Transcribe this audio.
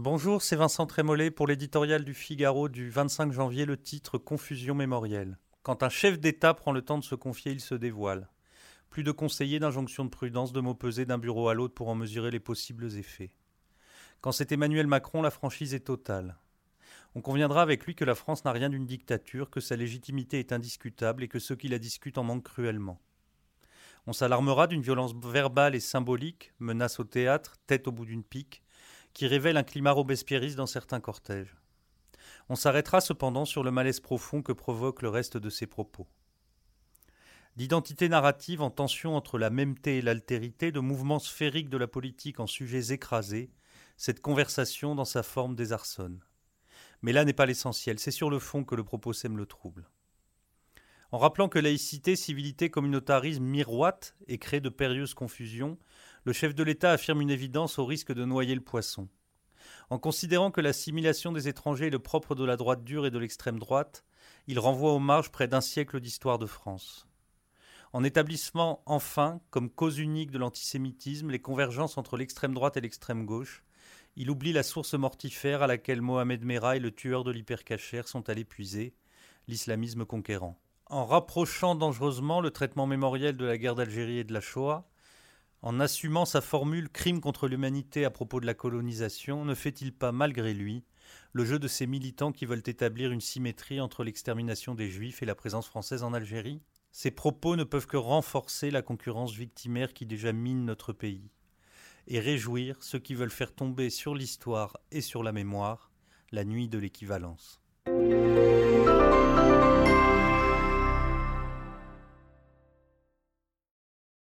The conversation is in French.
Bonjour, c'est Vincent Trémollet pour l'éditorial du Figaro du 25 janvier, le titre Confusion mémorielle. Quand un chef d'État prend le temps de se confier, il se dévoile. Plus de conseillers, d'injonctions de prudence, de mots pesés d'un bureau à l'autre pour en mesurer les possibles effets. Quand c'est Emmanuel Macron, la franchise est totale. On conviendra avec lui que la France n'a rien d'une dictature, que sa légitimité est indiscutable et que ceux qui la discutent en manquent cruellement. On s'alarmera d'une violence verbale et symbolique, menace au théâtre, tête au bout d'une pique, qui révèle un climat robespierriste dans certains cortèges. On s'arrêtera cependant sur le malaise profond que provoque le reste de ses propos. D'identité narrative en tension entre la mêmeté et l'altérité, de mouvements sphériques de la politique en sujets écrasés, cette conversation dans sa forme désarçonne. Mais là n'est pas l'essentiel, c'est sur le fond que le propos sème le trouble. En rappelant que laïcité, civilité, communautarisme miroitent et créent de périlleuses confusions, le chef de l'État affirme une évidence au risque de noyer le poisson. En considérant que l'assimilation des étrangers est le propre de la droite dure et de l'extrême droite, il renvoie aux marges près d'un siècle d'histoire de France. En établissant enfin, comme cause unique de l'antisémitisme, les convergences entre l'extrême droite et l'extrême gauche, il oublie la source mortifère à laquelle Mohamed Merah et le tueur de l'hypercachère sont allés puiser, l'islamisme conquérant. En rapprochant dangereusement le traitement mémoriel de la guerre d'Algérie et de la Shoah, en assumant sa formule crime contre l'humanité à propos de la colonisation, ne fait-il pas, malgré lui, le jeu de ces militants qui veulent établir une symétrie entre l'extermination des Juifs et la présence française en Algérie? Ces propos ne peuvent que renforcer la concurrence victimaire qui déjà mine notre pays, et réjouir ceux qui veulent faire tomber sur l'histoire et sur la mémoire la nuit de l'équivalence.